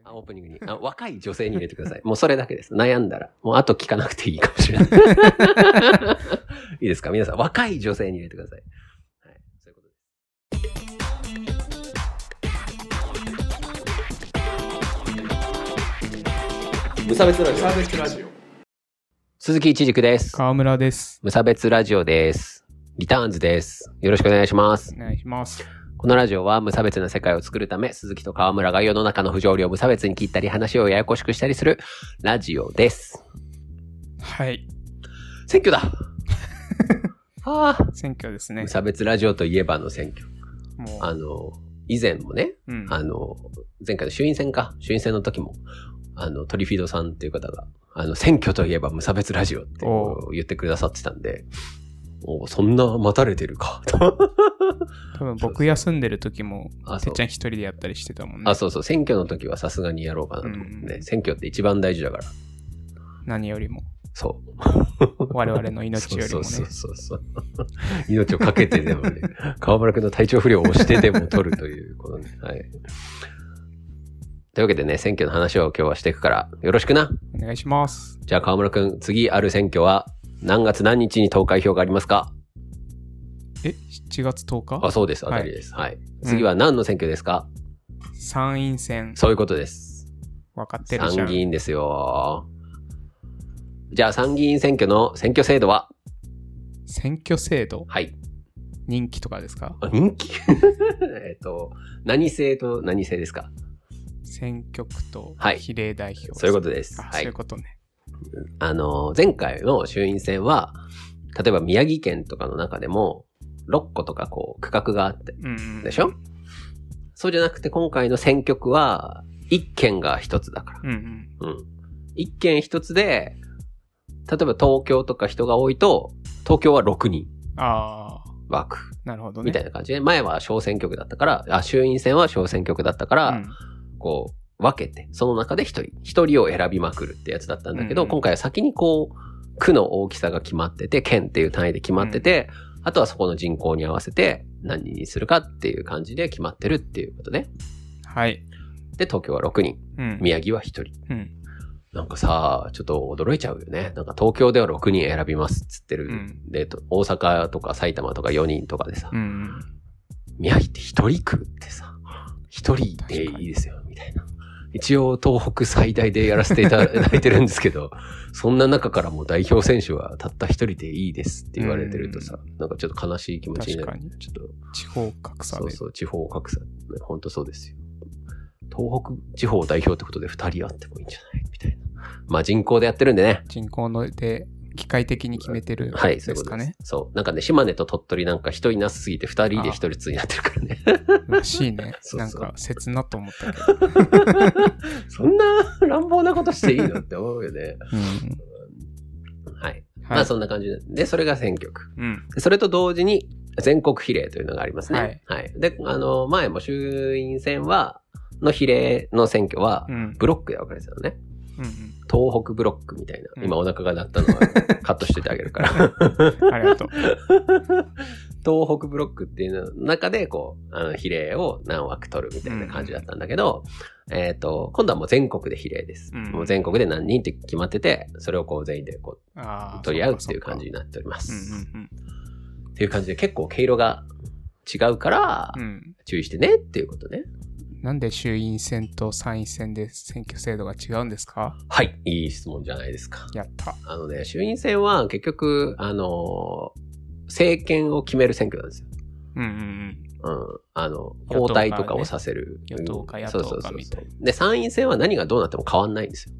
で、ねあ、。オープニングに。あ若い女性に入れてください。もうそれだけです。悩んだら。もうあと聞かなくていいかもしれない。いいですか？皆さん、若い女性に入れてください。はい。そういうことです。無差別ラジオ。別ラジオ。鈴木一軸です。川村です。無差別ラジオです。リターンズです。よろしくお願いしますお。願いします。このラジオは無差別な世界を作るため、鈴木と川村が世の中の不条理を無差別に切ったり話をややこしくしたりするラジオです。はい。選挙だ ああ。選挙ですね無。差別ラジオといえばの選挙。もう、あの、以前もね、うん。あの、前回の衆院選か、衆院選の時も、あの、トリフィードさんっていう方が、あの、選挙といえば無差別ラジオってお言ってくださってたんで、おそんな待たれてるか、と。多分僕休んでる時もてっちゃん一人でやったりしてたもんねあ、。そうそう、選挙の時はさすがにやろうかなと思ってね、うん選挙って一番大事だから。何よりも。そう。我々の命よりもね。そうそうそう。命をかけてでもね、川村くんの体調不良を押してでも取るという、このね、はい。というわけでね、選挙の話を今日はしていくから、よろしくな。お願いします。じゃあ川村くん、次ある選挙は、何月何日に投開票がありますか？え、7月10日？あ、そうです。当たりです。はい。次は何の選挙ですか、参院選。そういうことです。分かってるじゃん。参議院ですよ。じゃあ参議院選挙の選挙制度は？選挙制度？はい。人気とかですか？あ人気 えっと、何制と何制ですか？選挙区とはい比例代表。そういうことです。あ、はいそういう。ことね。あの、前回の衆院選は、例えば宮城県とかの中でも、6個とかこう、区画があって。でしょ？そうじゃなくて今回の選挙区は、1県が1つだから。うんうん。うん。1県1つで、例えば東京とか人が多いと、東京は6人ああ、枠。なるほどね。みたいな感じで、前は小選挙区だったから、あ、衆院選は小選挙区だったから、うんこう、分けて、その中で一人、一人を選びまくるってやつだったんだけど、うんうん今回は先にこう、区の大きさが決まってて、県っていう単位で決まってて、あとはそこの人口に合わせて何人にするかっていう感じで決まってるっていうことね。はい。で、東京は6人、うん。宮城は1人。うん。なんかさ、ちょっと驚いちゃうよね。なんか東京では6人選びますっつってる。うんで、と大阪とか埼玉とか4人とかでさ、うんうん。宮城って1人区ってさ、1人でいいですよ、みたいな。一応東北最大でやらせていただいてるんですけど、そんな中からもう代表選手はたった一人でいいですって言われてるとさ、なんかちょっと悲しい気持ちになる。確かにちょっと、地方格差で。そうそう、地方格差。本当そうですよ。東北地方代表ってことで二人あってもいいんじゃない？みたいな。まあ人口でやってるんでね。人口ので機械的に決めてるはい、でそういうことですすかね。。そう。なんかね、島根と鳥取なんか人いなすぎて二人で一人つになってるからね。らしいね。そうそうなんか切なと思ったけど。そんな乱暴なことしていいのって思うよね。うん。はい。はい。まあそんな感じで。で、それが選挙区。うん。でそれと同時に全国比例というのがありますね。ははいい。で、あの、前も衆院選は、の比例の選挙はう、ん。ブロックで分かれてたのね。うん東北ブロックみたいな。うん今お腹が鳴ったのは カットしててあげるから。うん。ありがとう。東北ブロックっていうの中で、こう、あの、比例を何枠取るみたいな感じだったんだけど、えっ、と、今度はもう全国で比例です。うんもう全国で何人って決まってて、それをこう全員でこ。う取り合うっていう感じそになっておりまっかそっす。かうんっていう感じで結構毛色が違うからうんうん。う、ん。注意してねっていうことね。なんで衆院選と参院選で選挙制度が違うんですか？はい、いい質問じゃないですか。やった。あのね、衆院選は結局、あの政権を決める選挙なんですよ。うんうんうん。あの、与党交代とかをさせる。与党かうん野党かそうそうそうみたいで、参院選は何がどうなっても変わんないんですよ。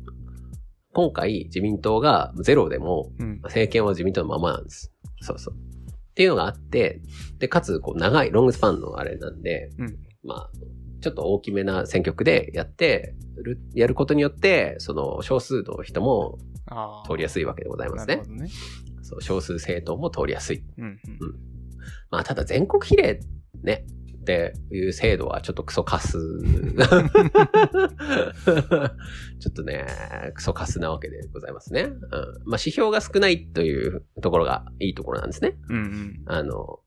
今回、自民党がゼロでも、うん。うん。政権は自民党のままなんです。そうそう。っていうのがあって、で、かつ、こう、長い、ロングスパンのあれなんで、うん。まあ、ちょっと大きめな選挙区でやってる、やることによって、その、少数の人も。通りやすいわけでございますねね。そう、少数政党も通りやすい。うんうん。まあ、ただ全国比例ね、っていう制度はちょっとクソカス。ちょっとね、クソカスなわけでございますね。うん。まあ、指標が少ないというところがいいところなんですね。うんうん。あの、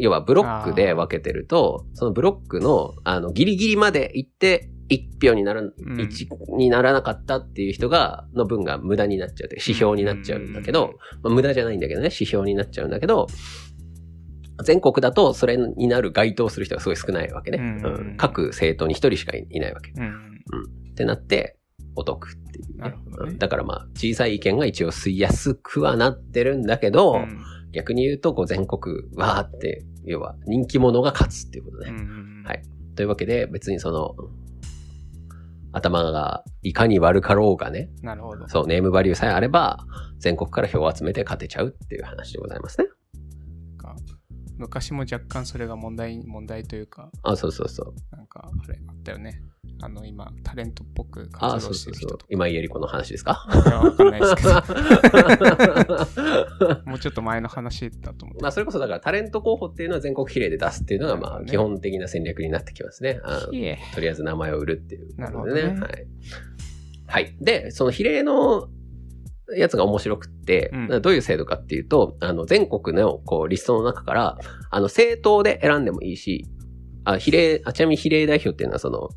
要はブロックで分けてると、そのブロックの、あの、ギリギリまで行って、1票になら、ん。一にならなかったっていう人が、の分が無駄になっちゃうって。指標になっちゃうんだけど、まあ、無駄じゃないんだけどね、指標になっちゃうんだけど、全国だとそれになる該当する人がすごい少ないわけね。うん。うん。各政党に1人しかいないわけ。うん。ってなって、お得っていう、ね。ね。うん。だからまあ、小さい意見が一応吸いやすくはなってるんだけど、うん逆に言うと、こう全国わーって、要は人気者が勝つっていうことね。うんはいというわけで、別にその、頭がいかに悪かろうがね、なるほど。そう、ネームバリューさえあれば、全国から票を集めて勝てちゃうっていう話でございますね。か昔も若干それが問題、問題というか、あ、そうそうそう。なんか、あれあったよね。あの、今、タレントっぽくあ、活動そうそうそうしてる人と。今井絵理子の話ですか？か。いやわかんないですけど、もうちょっと前の話だと思って。まあ、それこそだからタレント候補っていうのは全国比例で出すっていうのが、まあ、基本的な戦略になってきますね。あのいえ。とりあえず名前を売るっていうなるほどねはい。はい。で、その比例のやつが面白くって、うんどういう制度かっていうと、あの、全国のこうリストの中から、あの、政党で選んでもいいし、あ、比例、あ、ちなみに比例代表っていうのはその、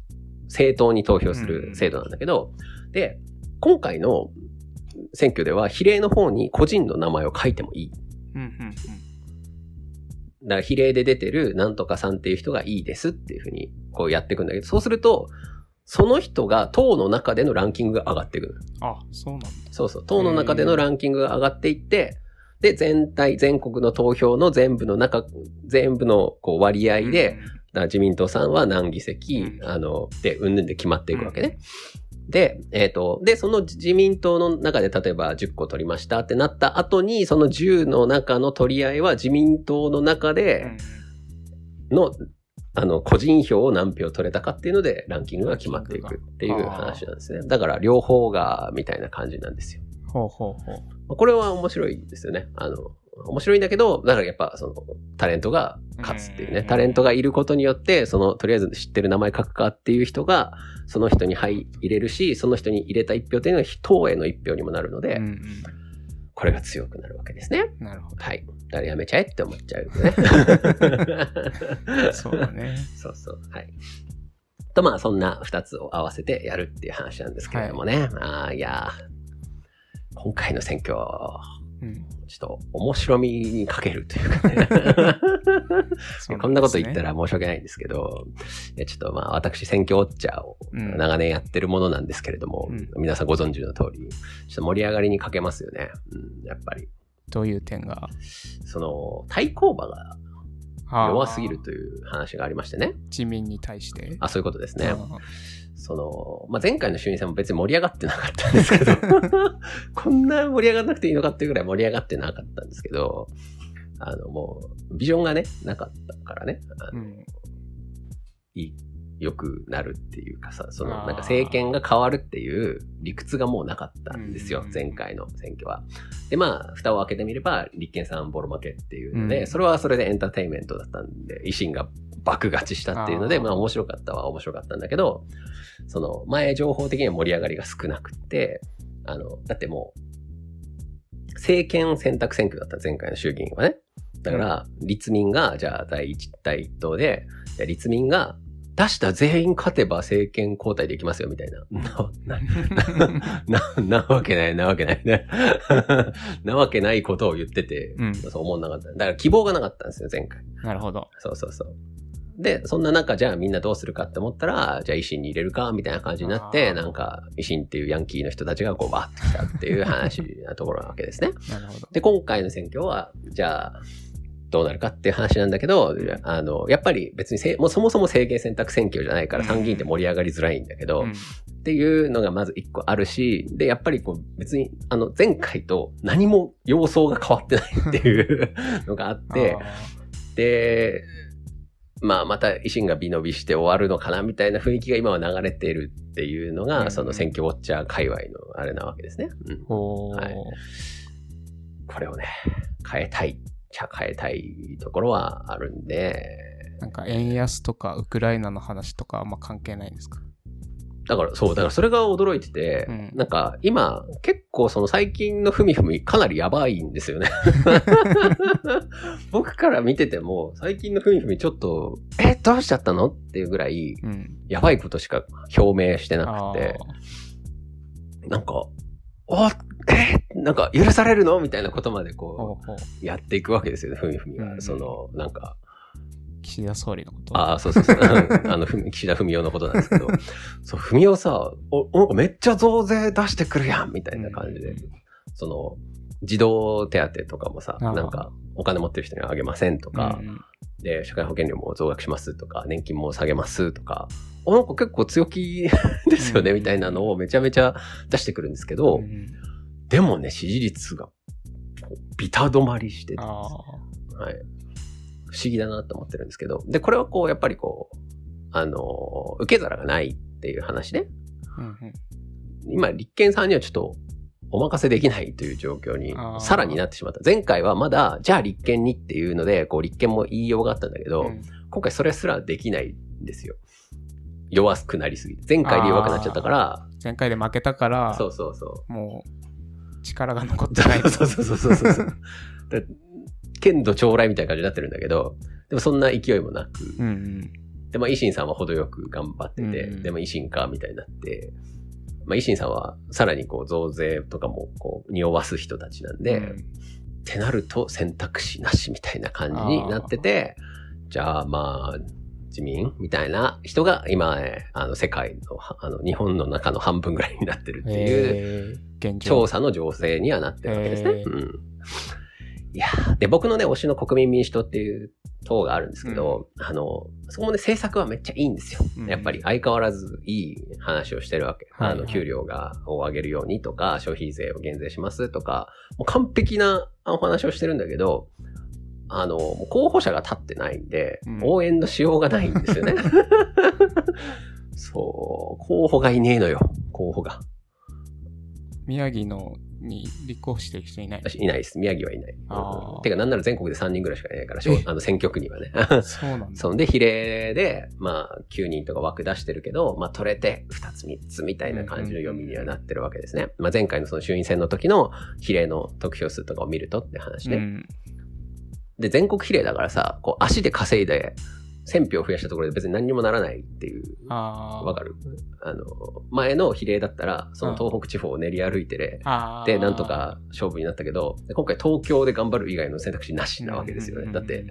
政党に投票する制度なんだけど、で、今回の選挙では比例の方に個人の名前を書いてもいい。うんうんうん。だから比例で出てるなんとかさんっていう人がいいですっていうふうにこうやっていくんだけど、そうすると、その人が党の中でのランキングが上がっていくの。あ、そうなんだ。そうそう。党の中でのランキングが上がっていって、で、全体、全国の投票の全部の中、全部のこう割合で、だから自民党さんは何議席、うんあの、で、うんぬんで決まっていくわけね。で、えっ、と、で、その自民党の中で例えば10個取りましたってなった後に、その10の中の取り合いは自民党の中うでんの、あの、個人票を何票取れたかっていうので、ランキングが決まっていくっていう話なんですね。だから、両方が、みたいな感じなんですよ。ほうほうほう。まあこれは面白いですよね。あの、面白いんだけど、だからやっぱそのタレントが勝つっていうね。うんタレントがいることによって、そのとりあえず知ってる名前書くかっていう人が、その人に入れるし、その人に入れた一票っていうのは党への一票にもなるので、うんこれが強くなるわけですね。うん。なるほど。はい。だからやめちゃえって思っちゃうよね。そうだね。そうそう。はい。と、まあ、そんな二つを合わせてやるっていう話なんですけれどもね。ああ、いやー今回の選挙、うん。ちょっと面白みに欠けるというかね。そうこんなこと言ったら。ら申し訳ないんですけど、いやちょっとまあ私選挙ウォッチャーをうん長年やってるものなんですけれども、うん皆さんご存知の通り、ちょっと盛り上がりに欠けますよね。うん、やっぱり。どういう点が？その、対抗馬が弱すぎるという話がありましてね。自民に対して？あ、そういうことですね。うんその、まあ、前回の衆院選も別に盛り上がってなかったんですけど、こんな盛り上がらなくていいのかっていうぐらい盛り上がってなかったんですけど、あの、もう、ビジョンがね、なかったからね、あのうん。いい、良くなるっていうかさ、その、なんか政権が変わるっていう理屈がもうなかったんですよう、ん前回の選挙は。で、まあ、蓋を開けてみれば、立憲さんボロ負けっていうので、うんそれはそれでエンターテインメントだったんで、維新が爆勝ちしたっていうので、まあ面白かったは面白かったんだけど、その、前情報的には盛り上がりが少なくって、あの、だってもう、政権選択選挙だった、前回の衆議院はね。だから、立民が、じゃあ第一、第一党で、立民が、出した全員勝てば政権交代できますよ、みたいな。な、な、な、なわけない、なわけないね。なわけないことを言ってて、うんそう思んなかった。だから希望がなかったんですよ、前回。なるほど。そうそうそう。で、そんな中、じゃあみんなどうするかって思ったら、じゃあ維新に入れるか、みたいな感じになって、なんか、維新っていうヤンキーの人たちがこうバーって来たっていう話なところなわけですね。なるほど。で、今回の選挙は、じゃあ、どうなるかっていう話なんだけど、あの、やっぱり別にせ、もうそもそも制限選択選挙じゃないから参議院って盛り上がりづらいんだけど、うん。っていうのがまず一個あるし、で、やっぱりこう別に、あの、前回と何も様相が変わってないっていう のがあって、で、まあまた維新が美伸びして終わるのかなみたいな雰囲気が今は流れているっていうのが、うん。その選挙ウォッチャー界隈のあれなわけですね。うん。はい。これをね、変えたい変えたいところはあるんで、なんか円安とかウクライナの話とかあんま関係ないんですか？だからそう、だからそれが驚いてて、うん。なんか今結構その最近のふみふみかなりやばいんですよね。僕から見てても、最近のふみふみちょっと、え、どうしちゃったの？っていうぐらい、うん。やばいことしか表明してなくて、なんか、おえなんか許されるの？みたいなことまでほこう。やっていくわけですよね、ふみふみが。うんその、なんか、岸田総理のこと。ああ、そうそうそう。うん。あの、ふみ岸田文雄のことなんですけど、そう、文雄さ、お、なんかめっちゃ増税出してくるやんみたいな感じで、うんその、児童手当とかもさ、なんか、お金持ってる人にはあげませんとか、うんで、社会保険料も増額しますとか、年金も下げますとか、あなんか結構強気 ですよね、うんみたいなのをめちゃめちゃ出してくるんですけど、うんでもね、支持率が、ビタ止まりしてて、あはい。不思議だなと思ってるんですけど、で、これはこう、やっぱりこう、あの、受け皿がないっていう話ね。あ。うんうん今、立憲さんにはちょっと、お任せできないという状況にさらになってしまった。前回はまだ、じゃあ立憲にっていうので、こう立憲も言いようがあったんだけど、うん今回それすらできないんですよ。弱くなりすぎて。前回で弱くなっちゃったから、前回で負けたから、そうそうそもう力が残っう。てない。そうそうそうそうそうそう。だ剣道将来みたいな感じになってるんだけど、でもそんな勢いもなく、うんうん。で、まあ、維新さんは程よく頑張ってて、うんでも維新か、みたいになって、まあ、維新さんはさらにこう増税とかもこう匂わす人たちなんで、うんってなると選択肢なしみたいな感じになってて、じゃあまあ、自民みたいな人が今、えーあの世界の、はあの日本の中の半分ぐらいになってるっていう。調査の情勢にはなってるわけですね。へーうん。いやーで、僕のね、推しの国民民主党っていう党があるんですけど、あの、そこもね、政策はめっちゃいいんですよ。うんやっぱり相変わらずいい話をしてるわけ。はいはいあの、給料が、を上げるようにとか、消費税を減税しますとか、もう完璧なお話をしてるんだけど、あの、候補者が立ってないんで、うん応援のしようがないんですよね。そう、候補がいねえのよ、候補が。宮城のに立候補してる人いない？私いないです。宮城はいない。うんてか、なんなら全国で3人ぐらいしかいないから、あの選挙区にはね。そうなんだ。そんで、比例で、まあ、9人とか枠出してるけど、まあ、取れて、2つ、3つみたいな感じの読みにはなってるわけですね。まあ、前回のその衆院選の時の比例の得票数とかを見るとって話ね。うん。で、全国比例だからさ、こう、足で稼いで、1000票増やしたところで別に何にもならないっていう。わかる？あの、前の比例だったら、その東北地方を練り歩いてね、あーで、なんとか勝負になったけど、で今回東京で頑張る以外の選択肢なしなわけですよね。だって、、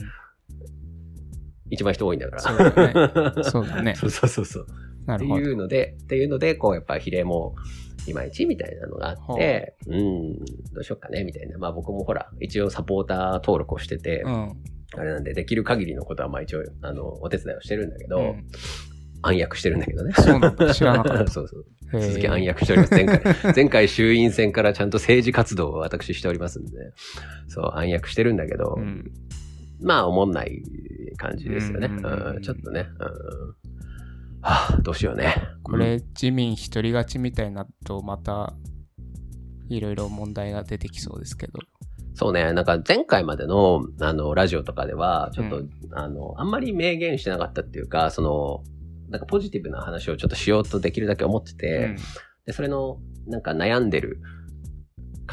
一番人多いんだから。そうだねそうだね そうそうそう。ってなるほど。いうので、っていうので、こう、やっぱ比例も、いまいちみたいなのがあって、うん、どうしようかね、みたいな。まあ僕もほら、一応サポーター登録をしてて、うん。あれなんで、できる限りのことはまあ一応、あの、お手伝いをしてるんだけど、うん暗躍してるんだけどね。そうなんだ知らなかった そうそう。続き暗躍しております。前回、前回衆院選からちゃんと政治活動を私しておりますんで、そう、暗躍してるんだけど、うん。まあ、思んない感じですよね。うんうんちょっとね、うんはあ、どうしようね。これ、自民一人勝ちみたいになると、また、いろいろ問題が出てきそうですけど。そうね、なんか前回までの、あの、ラジオとかでは、ちょっと、うんあの、あんまり明言してなかったっていうか、その、なんかポジティブな話をちょっとしようとできるだけ思ってて、うんで、それの、なんか悩んでる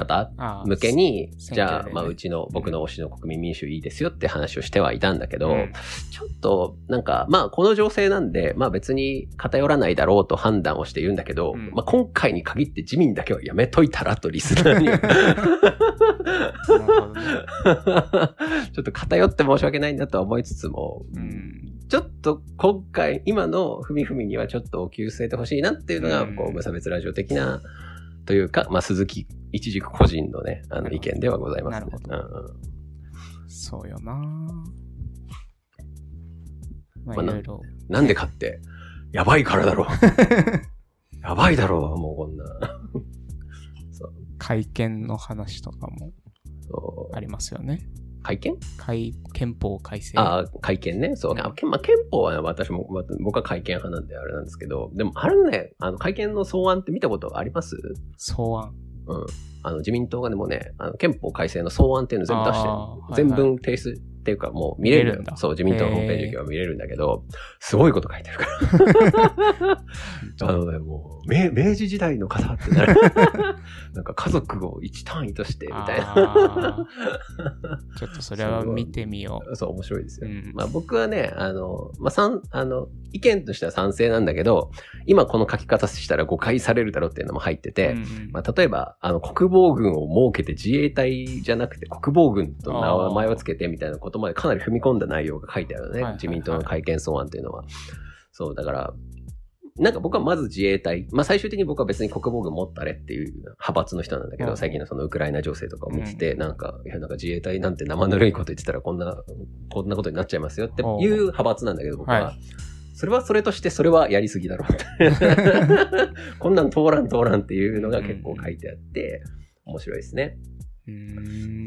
方向けに、選じゃあ、まあ、うちの、僕の推しの国民民主いいですよって話をしてはいたんだけど、うん。ちょっと、なんか、まあ、この情勢なんで、まあ別に偏らないだろうと判断をして言うんだけど、うん。まあ今回に限って自民だけはやめといたらとリスナーに。ちょっと偏って申し訳ないんだとは思いつつも、うん。ちょっと今回、今のふみふみにはちょっとお給据えてほしいなっていうのが、うん。こう、無差別ラジオ的な、というか、まあ鈴木一軸個人のね、あの意見ではございますね。なるほうんうんそうよなままあいろいろ。なんでかって、やばいからだろう。やばいだろう、もうこんな。会見の話とかもありますよね。会見？会憲法改正。ああ、会見ね。そう。まあ、憲法はね私も、ま僕は会見派なんであれなんですけど、でも、あれね、あの、会見の草案って見たことあります？草案。うん。あの、自民党がでもね、あの憲法改正の草案っていうの全部出して全文提出っていうかもう見れるれるんだよそう、自民党のホームページ行けば見れるんだけど、すごいこと書いてるから。あのね、もう、明明治時代の方ってなる。なんか家族を一単位として、みたいな。ちょっとそれは見てみよそう、面白いですう。うよ。ん。まあ僕はね、あの、まあ賛、あの、意見としては賛成なんだけど、今この書き方したら誤解されるだろうっていうのも入ってて、うんうんまあ、例えば、あの、国防軍を設けて自衛隊じゃなくて国防軍と名前をつけてみたいなことまでかなり踏み込んだ内容が書いてあるのね。自民党の改憲草案っていうのは。そう、だから、なんか僕はまず自衛隊、まあ最終的に僕は別に国防軍持ったれっていう派閥の人なんだけど、うん最近のそのウクライナ情勢とかを見てて、なんか、いやなんか自衛隊なんて生ぬるいこと言ってたらこんな、こんなことになっちゃいますよっていう派閥なんだけど、僕は。はいそれはそれとして、それはやりすぎだろうって。こんなん通らん通らんっていうのが結構書いてあって、面白いですね。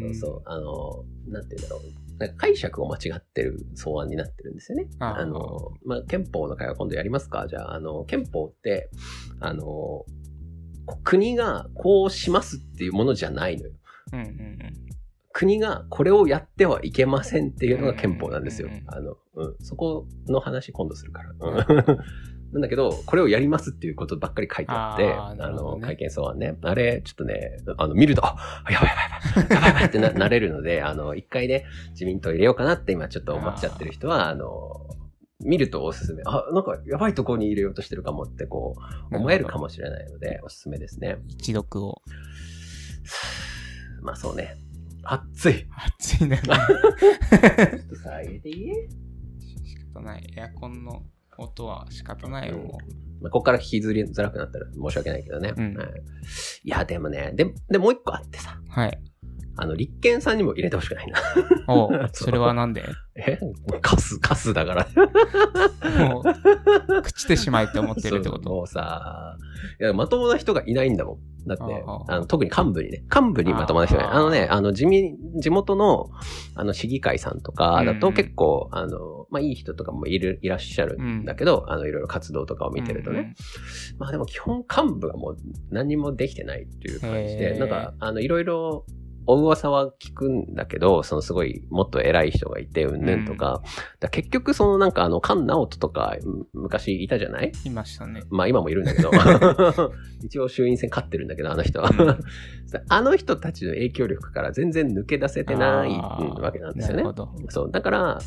そうそう。あの、なんて言うんだろう。なんか解釈を間違ってる草案になってるんですよね。あの、まあ、憲法の会は今度やりますか？じゃあ、あの、憲法って、あの、国がこうしますっていうものじゃないのよ。うんうんうん。国がこれをやってはいけませんっていうのが憲法なんですよ。あの、うん。そこの話今度するから。うんなんだけど、これをやりますっていうことばっかり書いてあって、あーなあの、会見草案ね。あれ、ちょっとね、あの、見ると、あ、やばいやばいやばい、やばいやばいってな なれるので、あの、一回ね、自民党入れようかなって今ちょっと思っちゃってる人は、あの、見るとおすすめ。あ、なんかやばいとこに入れようとしてるかもってこう、思えるかもしれないので、おすすめですね。一読を。まあそうね。熱い。暑いね。ちょっとさ、入れていい？仕方ない。エアコンの音は仕方ないよ、もまあ、ここから聞きずりづらくなったら申し訳ないけどね。うんはいいや、でもね、で、で、もう一個あってさ、う。はい。あの、立憲さんにも入れてほしくないな。お それはなんで？え？カス、カスだから。もう、朽ちてしまえって思ってるってこと？もうさ、いや、まともな人がいないんだもん。だって、あの特に幹部にね、幹部にまともな人がいない。あのね、あの、地味、地元の、あの、市議会さんとかだとうん結構、あの、まあ、いい人とかもいる、いらっしゃるんだけど、あの、いろいろ活動とかを見てるとね。まあでも基本幹部がもう何もできてないっていう感じへで、ー。なんか、あの、いろいろ、お噂は聞くんだけど、そのすごいもっと偉い人がいて、うんぬんとか、だ結局そのなんかあの、菅直人とかむ昔いたじゃない？いましたね。まあ今もいるんだけど、一応衆院選勝ってるんだけど、あの人は。うん あの人たちの影響力から全然抜け出せてないわけなんですよねなるほ。ど。そう。だから、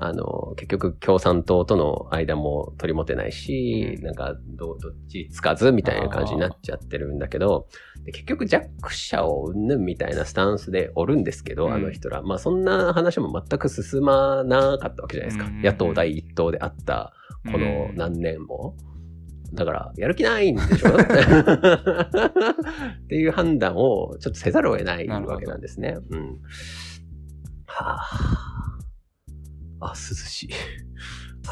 あの、結局共産党との間も取り持てないし、うんなんかど、どっちつかずみたいな感じになっちゃってるんだけど、で結局弱者をうんぬんみたいなスタンスでおるんですけど、うんあの人ら。まあそんな話も全く進まなかったわけじゃないですか。うん野党第一党であったこの何年も。だから、やる気ないんでしょ？っていう判断をちょっとせざるを得ないわけなんですね。うん。はあ。あ、涼しい。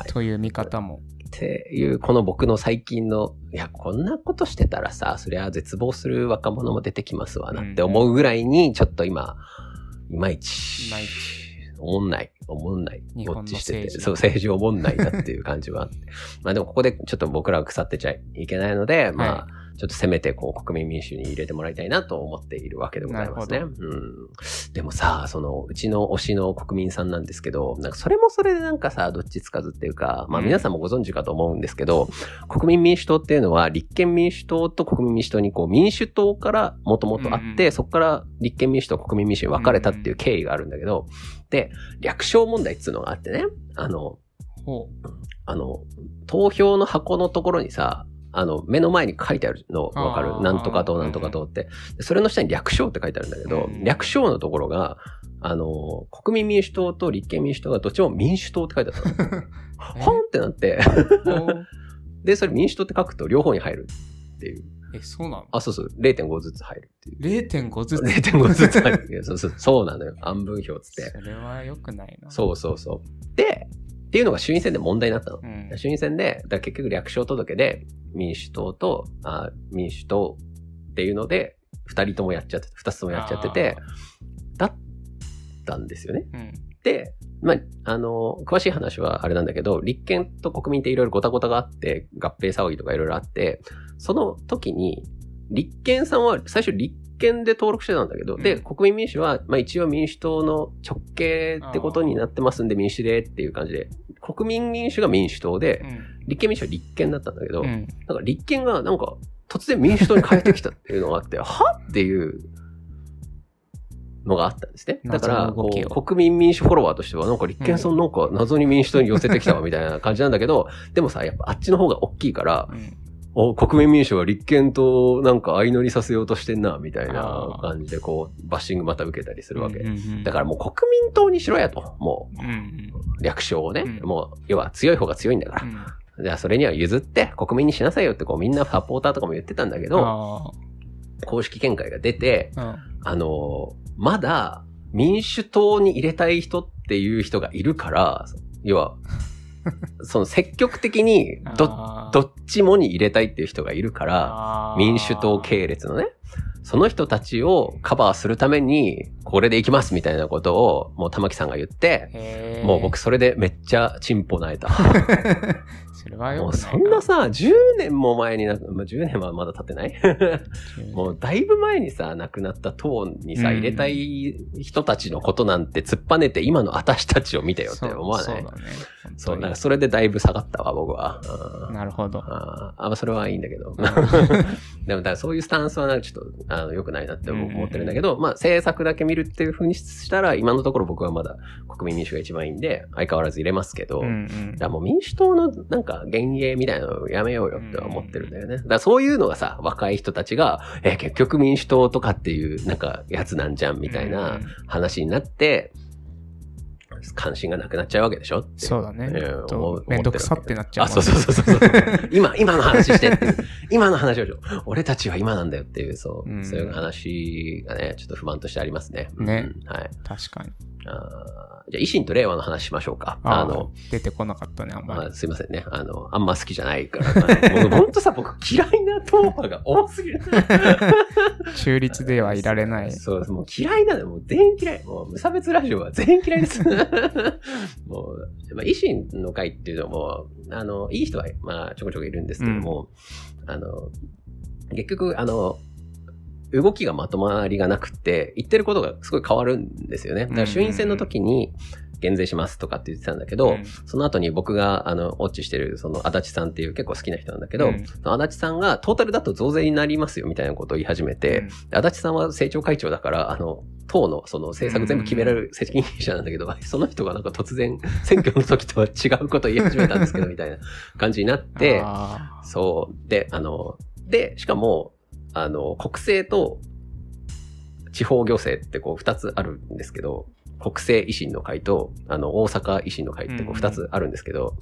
という見方も。っていう、この僕の最近の、いや、こんなことしてたらさ、そりゃ絶望する若者も出てきますわなって思うぐらいに、ちょっと今、いまいち、いまいち。おもんない、おもんない、日本のウォッチしてて、そう、政治おもんないなっていう感じはあって。まあでもここでちょっと僕らは腐ってちゃいけないので、まあ、はちょっとせめてこう国民民主に入れてもらいたいなと思っているわけでございますね。なうん。でもさ、その、うちの推しの国民さんなんですけど、なんかそれもそれでなんかさ、どっちつかずっていうか、まあうん皆さんもご存知かと思うんですけど、国民民主党っていうのは立憲民主党と国民民主党にこう民主党からもともとあって、うんうんそこから立憲民主党、国民民主に分かれたっていう経緯があるんだけど、で、略称問題っていうのがあってね、あの、ほあの、投票の箱のところにさ、あの、目の前に書いてあるのわかる？なんとか党なんとか党って。でそれの下に略称って書いてあるんだけど、うん略称のところが、あの、国民民主党と立憲民主党がどっちも民主党って書いてあったの。え？ほんってなって、で、それ民主党って書くと両方に入るっていう。え、そうなの？あ、そうそう、0.5ずつ入るっていう。?0.5 ずつ。0.5ずつ入る。そうそう、そうなのよ。暗分表つって。それは良くないな。そうそうそう。で、っていうのが衆院選で問題になったの。うん。衆院選で、だ結局略称届で民主党とあ民主党っていうので、二人ともやっちゃって、二つともやっちゃってて、だったんですよね。うん。で、まあ、あの、詳しい話はあれなんだけど、立憲と国民っていろいろごたごたがあって、合併騒ぎとかいろいろあって、その時に、立憲さんは最初立憲で登録してたんだけど、で、うん。国民民主は、まあ一応民主党の直系ってことになってますんで、民主でっていう感じで、国民民主が民主党で、立憲民主は立憲だったんだけど、うん。なんか立憲がなんか突然民主党に変えてきたっていうのがあって、はっ？ていうのがあったんですね。だから、国民民主フォロワーとしては、なんか立憲さんなんか謎に民主党に寄せてきたわみたいな感じなんだけど、でもさ、やっぱあっちの方が大きいから、うんお国民民主は立憲となんか相乗りさせようとしてんな、みたいな感じでこう、バッシングまた受けたりするわけ。うんうんだからもう国民党にしろやと。もうんうんう、略称をね。うんもう、要は強い方が強いんだから。うんじゃあそれには譲って国民にしなさいよってこうみんなサポーターとかも言ってたんだけど、あ公式見解が出て、ーうんあのーまだ民主党に入れたい人っていう人がいるから、要は、その積極的にど、どっちもに入れたいっていう人がいるから、民主党系列のね、その人たちをカバーするために、これでいきますみたいなことを、もう玉木さんが言って、もう僕それでめっちゃチンポなえた。それはよもうくそんなさ、10年も前にな、まあ、10年はまだ経ってない？もうだいぶ前にさ、亡くなった党にさ、うん入れたい人たちのことなんて突っぱねて今の私たちを見てよって思わない？そうだね。そう、本当に。なんかそれでだいぶ下がったわ、僕は。うんなるほど。あーあ、まあそれはいいんだけど。でも、だからそういうスタンスはなんかちょっと、あの、良くないなって思思ってるんだけど、まあ政策だけ見るっていう風にしたら、今のところ僕はまだ国民民主が一番いいんで、相変わらず入れますけど、うんうん。だもう民主党のなんか幻影みたいなのをやめようよって思ってるんだよね。だからそういうのがさ、若い人たちが、え、結局民主党とかっていうなんかやつなんじゃんみたいな話になって、関心がなくなっちゃうわけでしょそうだねえーと思うめんどくさってなっちゃうねそうそうそうそうそう。今、今の話してっていう。今の話をしよう。俺たちは今なんだよっていう、そう、うんそういう話がね、ちょっと不満としてありますね。ねうんはい。確かにあーじゃあ、維新と令和の話しましょうか。ああのの、出てこなかったねあんまりまあ、すいませんね。あの、あんま好きじゃないから。もうほんとさ、僕嫌いな党派が多すぎる。中立ではいられないそう、もう嫌いなの。もう全員嫌い。もう無差別ラジオは全員嫌いです。もう、まあ、維新の会っていうのも、あの、いい人は、まあ、ちょこちょこいるんですけども、あの、結局、あの、動きがまとまりがなくて、言ってることがすごい変わるんですよね。だから衆院選の時に減税しますとかって言ってたんだけど、うん。その後に僕が、あの、ウォッチしてる、その、足立さんっていう結構好きな人なんだけど、うん。その足立さんがトータルだと増税になりますよみたいなことを言い始めて、うん。で足立さんは政調会長だから、あの、党のその政策全部決められる責任者なんだけど、その人がなんか突然選挙の時とは違うことを言い始めたんですけど、みたいな感じになって、あそう。で、あの、で、しかも、あの、国政と地方行政ってこう二つあるんですけど、国政維新の会と、あの、大阪維新の会ってこう二つあるんですけど、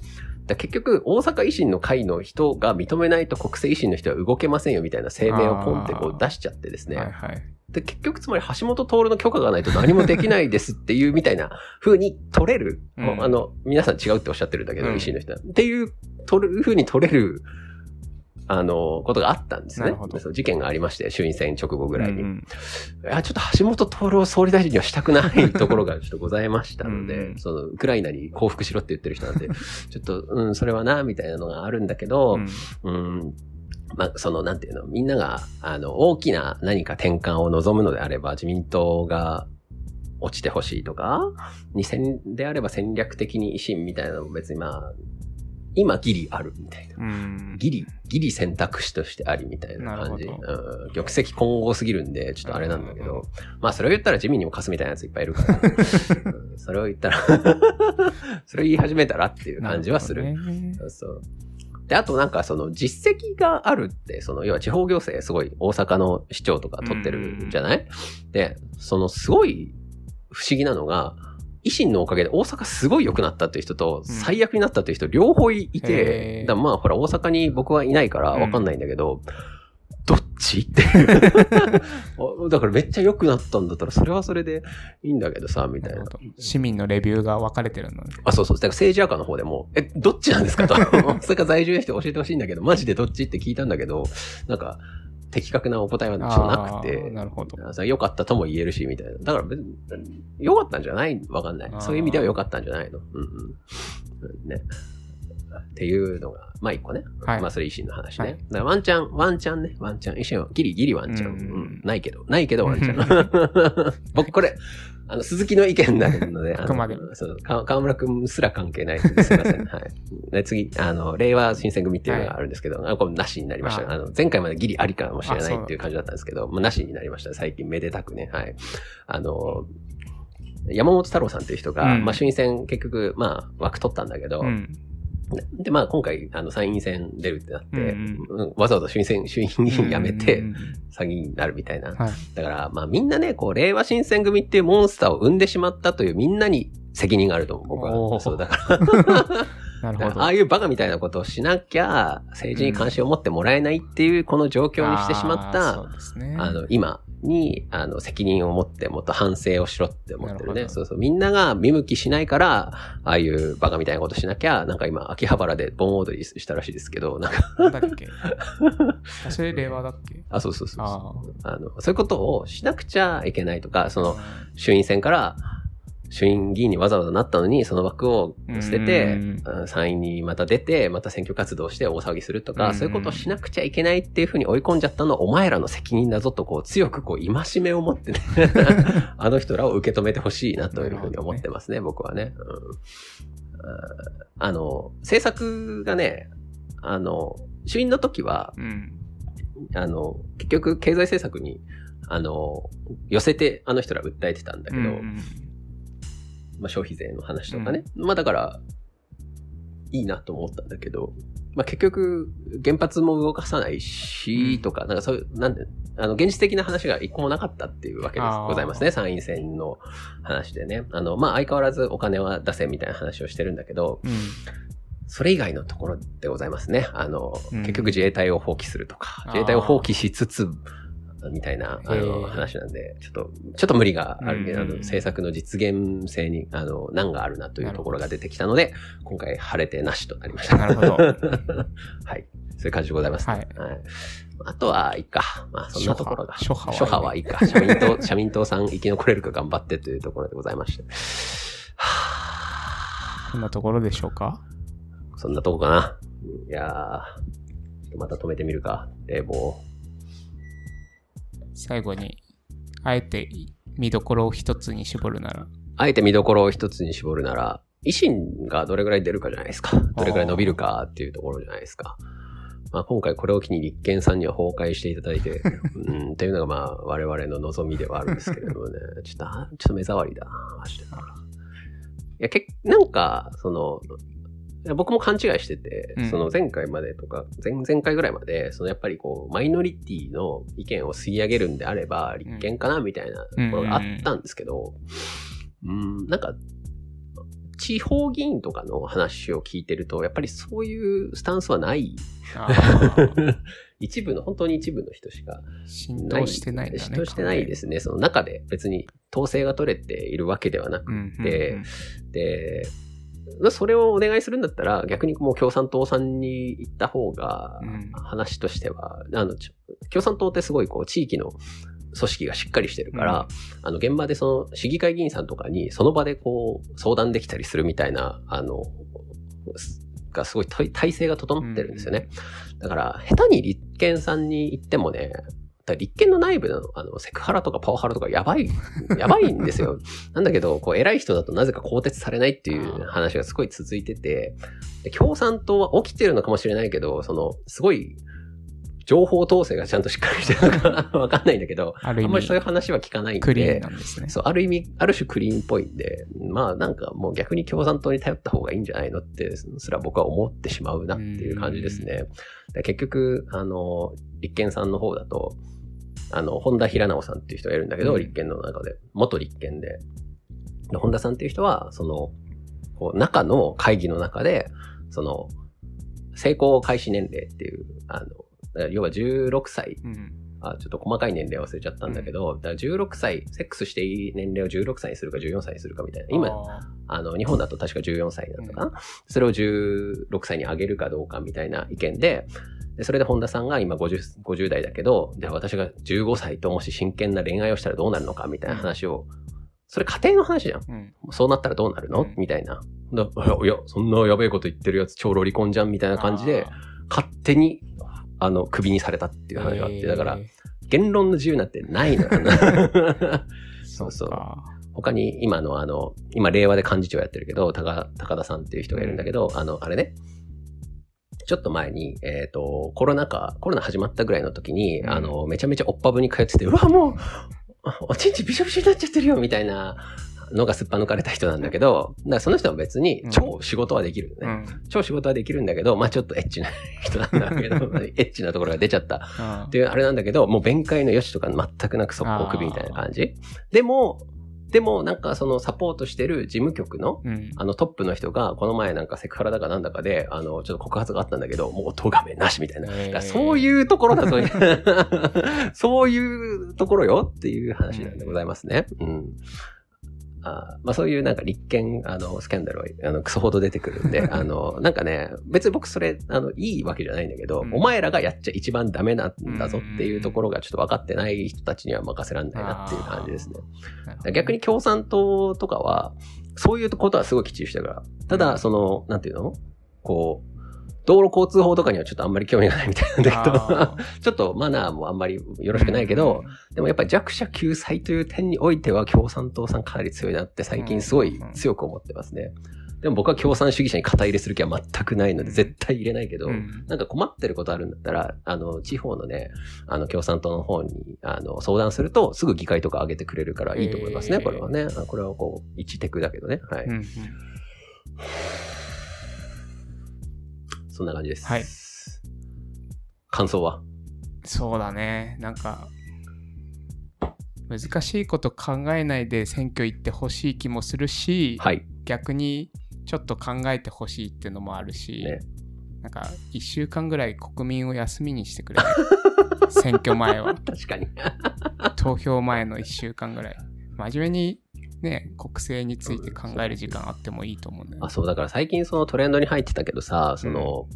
だ結局、大阪維新の会の人が認めないと国政維新の人は動けませんよみたいな声明をポンってこう出しちゃってですーね。はいはいで、結局つまり橋本徹の許可がないと何もできないですっていうみたいな風に取れる。うんあの、皆さん違うっておっしゃってるんだけど、うん維新の人は。っていう、取る風に取れる、あの、ことがあったんですね。そう事件がありまして、衆院選直後ぐらいに。うんいや、ちょっと橋本徹を総理大臣にはしたくないところがちょっとございましたので、うんその、ウクライナに降伏しろって言ってる人なんで、ちょっと、うん、それはな、みたいなのがあるんだけど、うんうん。まあ、その、なんていうの、みんなが、あの、大きな何か転換を望むのであれば、自民党が落ちてほしいとか、に戦であれば戦略的に維新みたいなのも別にまあ、今ギリあるみたいな。うん。ギリ、ギリ選択肢としてありみたいな感じ。玉石混合すぎるんで、ちょっとあれなんだけうんうん。ど、まあそれを言ったら自民にも貸すみたいなやついっぱいいるから、うん。それを言ったら、それを言い始めたらっていう感じはする。なほどね。そうそう。で、あとなんかその実績があるって、その要は地方行政すごい大阪の市長とか取ってるじゃない？で、そのすごい不思議なのが、維新のおかげで大阪すごい良くなったっていう人と最悪になったっていう人両方いへて、ー。だからまあほら大阪に僕はいないからわかんないんだけど、どっち？って。いう。だからめっちゃ良くなったんだったらそれはそれでいいんだけどさ、みたいな。市民のレビューが分かれてるのねあ、そうそう。だから政治赤の方でも、え、どっちなんですか？と。大阪在住の人教えてほしいんだけど、マジでどっち？って聞いたんだけど、なんか、的確なお答えはちょっとなくて、なるほど良かったとも言えるし、みたいな。だから別に、良かったんじゃない？わかんないそういう意味では良かったんじゃないの。うんうん。ね。っていうのが、まあ一個ね。はいまあそれ維新の話ね。はいだからワンチャン、ワンチャンね、ワンチャン、維新はギリギリワンチャン。うんうんないけど、ないけどワンチャン。僕これ、あの、鈴木の意見になるので、あのあくまでそう、か河村くんすら関係ないのですいません。はい。で次、あの、令和新選組っていうのがあるんですけど、あこれなしになりました。ああの、前回までギリありかもしれないっていう感じだったんですけど、もうなしになりました。最近めでたくね。はい。あの、山本太郎さんっていう人が、うんまあ、衆院選結局、まあ、枠取ったんだけど、うん。で、まあ、今回、あの、参院選出るってなって、うんうんわざわざ衆院選、衆院議員辞めてうん、参議院になるみたいな。はい。だから、まあ、みんなね、こう、令和新選組っていうモンスターを生んでしまったというみんなに責任があると思う、僕は。そう、だから、なるほど。ああいうバカみたいなことをしなきゃ、政治に関心を持ってもらえないっていう、この状況にしてしまった、うですね。あの、今に、あの、責任を持ってもっと反省をしろって思ってるね。なるそうそう。みんなが見向きしないから、ああいうバカみたいなことしなきゃ、なんか今、秋葉原で盆踊りしたらしいですけど、なんか、なんだっけ？あそれ令和だっけ？あ、そうそうそうああの、そういうことをしなくちゃいけないとか、その、う衆院選から、衆院議員にわざわざなったのに、その枠を捨てて参院にまた出て、また選挙活動して大騒ぎするとか、うん。そういうことをしなくちゃいけないっていうふうに追い込んじゃったのはお前らの責任だぞと、こう、強くこう、戒めを持ってね、あの人らを受け止めてほしいなというふうに思ってますね、僕はね。うん。あの、政策がね、あの、衆院の時は、うん。あの、結局経済政策に、あの、寄せてあの人ら訴えてたんだけど、うんまあ、消費税の話とかね。まあだから、いいなと思ったんだけど、まあ結局、原発も動かさないし、うんとか、なんかそういう、なんで、あの、現実的な話が一個もなかったっていうわけでございますね。参院選の話でね。あの、まあ相変わらずお金は出せみたいな話をしてるんだけど、うん。それ以外のところでございますね。あの、うん結局自衛隊を放棄するとか、自衛隊を放棄しつつ、みたいな、あへの、ー話なんで、ちょっと、ちょっと無理があるけど、あうんの、政策の実現性に、あの、難があるなというところが出てきたので、今回晴れてなしとなりました。なるほど はい。そういう感じでございます、ね。はいあとは、いいか。まあ、そんなところが。諸派諸派はいいか。社民党、社民党さん生き残れるか頑張ってというところでございまして。はこんなところでしょうか？あそんなとこかな。いやー、また止めてみるか。冷房。最後に、あえて見どころを一つに絞るなら。あえて見どころを一つに絞るなら、維新がどれぐらい出るかじゃないですか。どれぐらい伸びるかっていうところじゃないですか。まあ、今回これを機に立憲さんには崩壊していただいて、うん、っていうのがまあ我々の望みではあるんですけれどもね、ちょっと、あちょっと目障りだな、マジでな。いや、けなんか、その、僕も勘違いしてて、うんその前回までとか、前々回ぐらいまで、そのやっぱりこう、マイノリティの意見を吸い上げるんであれば、立憲かなみたいなところがあったんですけど、うん、なんか、地方議員とかの話を聞いてると、やっぱりそういうスタンスはない。一部の、本当に一部の人しか浸透してないね。浸透してないですね。その中で別に統制が取れているわけではなくうんうんうん。て、で、それをお願いするんだったら、逆にもう共産党さんに行った方がうん、話としては、あの、ちょ共産党ってすごいこう、地域の組織がしっかりしてるから、あの、現場でその、市議会議員さんとかに、その場でこう、相談できたりするみたいな、あの、すがすごい体体制が整ってるんですよね。だから、下手に立憲さんに行ってもね、だ立憲の内部のあのセクハラとかパワハラとかやばい、やばいんですよ。なんだけど、こう偉い人だとなぜか更迭されないっていう話がすごい続いてて、で共産党は起きてるのかもしれないけど、その、すごい、情報統制がちゃんとしっかりしてるのか わかんないんだけど、あんまりそういう味、話は聞かないんで。クリーンなんですね。そう、ある意味、ある種クリーンっぽいんで、まあなんかもう逆に共産党に頼った方がいいんじゃないのって、すら僕は思ってしまうなっていう感じですね。で結局、あの、立憲さんの方だと、あの、本田平直さんっていう人がいるんだけど、うん立憲の中で、元立憲で。で本田さんっていう人は、その、こう、中の会議の中で、その、成功開始年齢っていう、あの、要は16歳うん。あ、ちょっと細かい年齢忘れちゃったんだけど、だから16歳、セックスしていい年齢を16歳にするか14歳にするかみたいな。今、ああの、日本だと確か14歳だったかな。それを16歳に上げるかどうかみたいな意見で、でそれで本田さんが今 50, 50代だけど、じゃあ私が15歳ともし真剣な恋愛をしたらどうなるのかみたいな話をそれ家庭の話じゃん。うん。そうなったらどうなるの、うんみたいな。だいや、そんなやべえこと言ってるやつ超ロリコンじゃんみたいな感じで、勝手に、あの、首にされたっていう話があって、えーだから、、言論の自由なんてないのよな。そうそうか他に今のあの、今令和で幹事長やってるけど、高高田さんっていう人がいるんだけど、あの、あれね、ちょっと前に、えっ、と、コロナ禍、コロナ始まったぐらいの時に、うんあの、めちゃめちゃおっぱぶに通ってて、うわ、もう、おちんちんびしょびしょになっちゃってるよ、みたいなのがすっぱ抜かれた人なんだけど、だからその人は別にうん超仕事はできるのね。うん。超仕事はできるんだけど、まあちょっとエッチな人なんだけど、エッチなところが出ちゃったあっていうあれなんだけど、もう弁解の余地とか全くなく速攻首みたいな感じ。でも、でもなんかそのサポートしてる事務局のうん。あのトップの人が、この前なんかセクハラだかなんだかで、あの、ちょっと告発があったんだけど、もう音がめなしみたいな。そうう。いうところだと、そういうところよっていう話なんでございますね。うん。あまあそういうなんか立憲、あの、スキャンダルは、あの、クソほど出てくるんで、あの、なんかね、別に僕それ、あの、いいわけじゃないんだけど、うんお前らがやっちゃ一番ダメなんだぞっていうところがちょっと分かってない人たちには任せらんないなっていう感じですね。逆に共産党とかは、そういうことはすごいきっちりしてるから。ただ、その、なんていうの？こう、道路交通法とかにはちょっとあんまり興味がないみたいなんだけあど、ちょっとマナーもあんまりよろしくないけど、、でもやっぱり弱者救済という点においては共産党さんかなり強いなって最近すごい強く思ってますね。でも僕は共産主義者に肩入れする気は全くないのでうん絶対入れないけど、うんなんか困ってることあるんだったら、あの、地方のね、あの、共産党の方に、あの、相談すると、すぐ議会とか上げてくれるからいいと思いますね、えーこれはね。あこれはこう、一テクだけどね。はい。うんうんそんな感じです。はい感想は？そうだね。なんか、難しいこと考えないで選挙行ってほしい気もするし、はい。逆にちょっと考えてほしいっていうのもあるし、ねなんか1週間ぐらい国民を休みにしてくれない 選挙前は確かに。投票前の1週間ぐらい真面目にね国政について考える時間あってもいいと思うんだよね。あ、そう、だから最近そのトレンドに入ってたけどさ、その、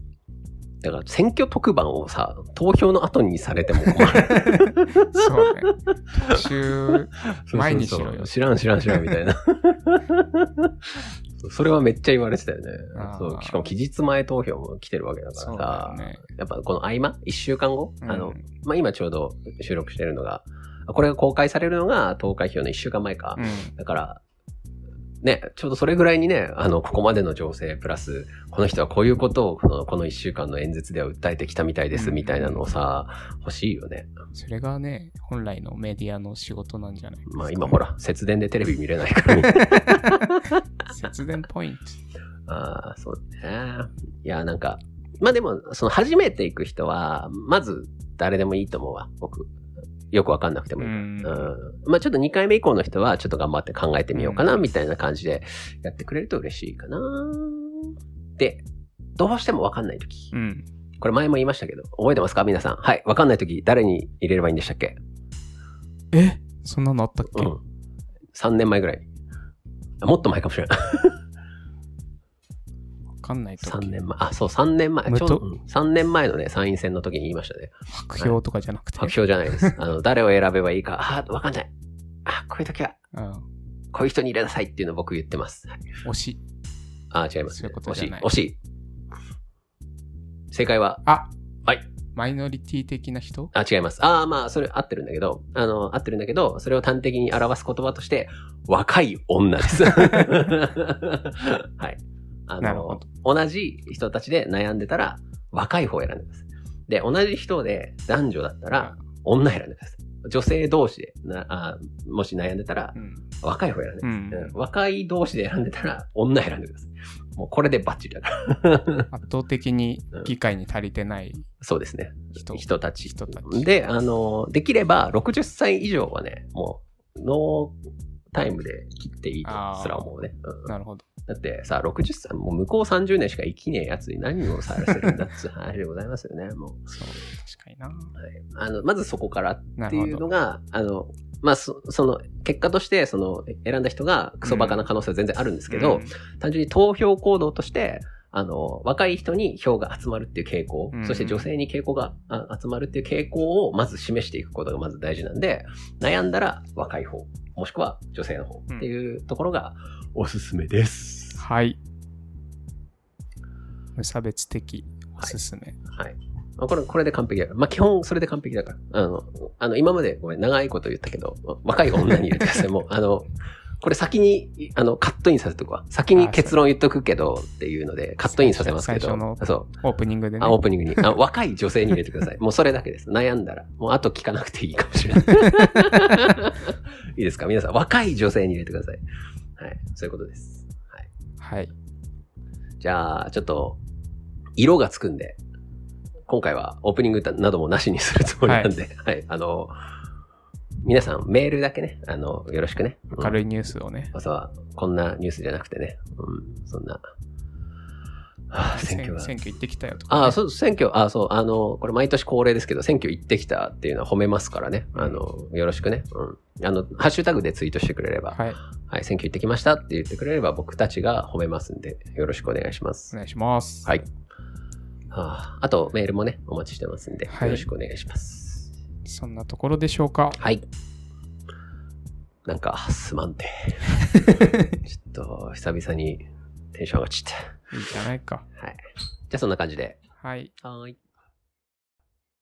だから選挙特番をさ、投票の後にされても困る。そうね。特集前にしろよそう。そうそう知らん知らん知らんみたいな。それはめっちゃ言われてたよね。そうしかも期日前投票も来てるわけだからさ、よね。やっぱこの合間？一週間後、うん。あの、まあ、今ちょうど収録してるのが、これが公開されるのが投開票の一週間前か。うんだから、ね、ちょうどそれぐらいにね、あの、ここまでの情勢、プラス、この人はこういうことを、この、この一週間の演説では訴えてきたみたいです、うんみたいなのをさ、欲しいよね。それがね本来のメディアの仕事なんじゃないですかまあ今ほら、節電でテレビ見れないから、ね、節電ポイントああ、そうね。いや、なんか、まあでも、その初めて行く人は、まず誰でもいいと思うわ、僕。よくわかんなくてもいいから。うんうんまあちょっと2回目以降の人はちょっと頑張って考えてみようかな、みたいな感じでやってくれると嬉しいかな。で、どうしてもわかんないとき。うんこれ前も言いましたけど、覚えてますか？皆さん。はい。わかんないとき誰に入れればいいんでしたっけ？え？そんなのあったっけ、うん。3年前ぐらい。あもっと前かもしれない。わかんないと3年前。あ、そう、3年前。ちょうど、無うん3年前のね、参院選の時に言いましたね。白票とかじゃなくて、白票じゃないです。あの、誰を選べばいいか。あ、わかんない。あ、こういう時は、うん、こういう人に入れなさいっていうのを僕言ってます。はい推しあ、違います、そういうことじゃない惜しい。惜しい。正解は、あはい。マイノリティ的な人？あ、違います。ああ、まあ、それ合ってるんだけど、あの、合ってるんだけど、それを端的に表す言葉として、若い女です。はい。あの同じ人たちで悩んでたら、若い方を選んでください。で、同じ人で男女だったら、女選んでください。女性同士でなあ、もし悩んでたらう、ん若い方選んでください。うんうん若い同士で選んでたら、女選んでください。もうこれでバッチリだから。圧倒的に議会に足りてないそうですね。人人たち。人たちで、あの、できれば60歳以上はね、もう、ノータイムで切っていいとすら思うね。うんなるほどだってさ、60歳、もう向こう30年しか生きねえやつに何をさらせるんだっつう話でございますよね、もう。そう確かにな。はい、あのまずそこからっていうのが、あの、まあ、そその、結果として、その、選んだ人がクソバカな可能性は全然あるんですけど、うん。単純に投票行動として、あの、若い人に票が集まるっていう傾向、そして女性に傾向があ集まるっていう傾向をまず示していくことがまず大事なんで、悩んだら若い方、もしくは女性の方っていうところがおすすめです。はい。無差別的おすすめ。はい。まあこれ、これで完璧だから。まあ、基本それで完璧だから。あの、あの、今までごめん、長いこと言ったけど、若い女に入れてください。もう、あの、これ先に、あの、カットインさせとくわ。先に結論言っとくけどっていうので、カットインさせますけど。最初のそう。オープニングでね。あ、オープニングに。あ若い女性に入れてください。もうそれだけです。悩んだら。もうあと聞かなくていいかもしれない。いいですか？皆さん、若い女性に入れてください。はい。そういうことです。はい。はい。じゃあ、ちょっと、色がつくんで、今回はオープニングなどもなしにするつもりなんで、はい、あの、皆さんメールだけね、あの、よろしくね。い。明るいニュースをね。朝は、こんなニュースじゃなくてね、うん、そんな、はあ、選挙が。選挙行ってきたよとか、ね。ああ、そう、選挙、ああ、そう、あの、これ毎年恒例ですけど、選挙行ってきたっていうのは褒めますからね。あの、よろしくね。うん。あの、ハッシュタグでツイートしてくれれば、はい。はい、選挙行ってきましたって言ってくれれば僕たちが褒めますんで、よろしくお願いしますお。願いします。はい。はあ、あと、メールもね、お待ちしてますんで、はいよろしくお願いします。そんなところでしょうか？はい。なんか、すまんて。ちょっと、久々にテンション上がっちゃっいいじゃないか。た。はい。じゃあ、そんな感じで。はい。はーい。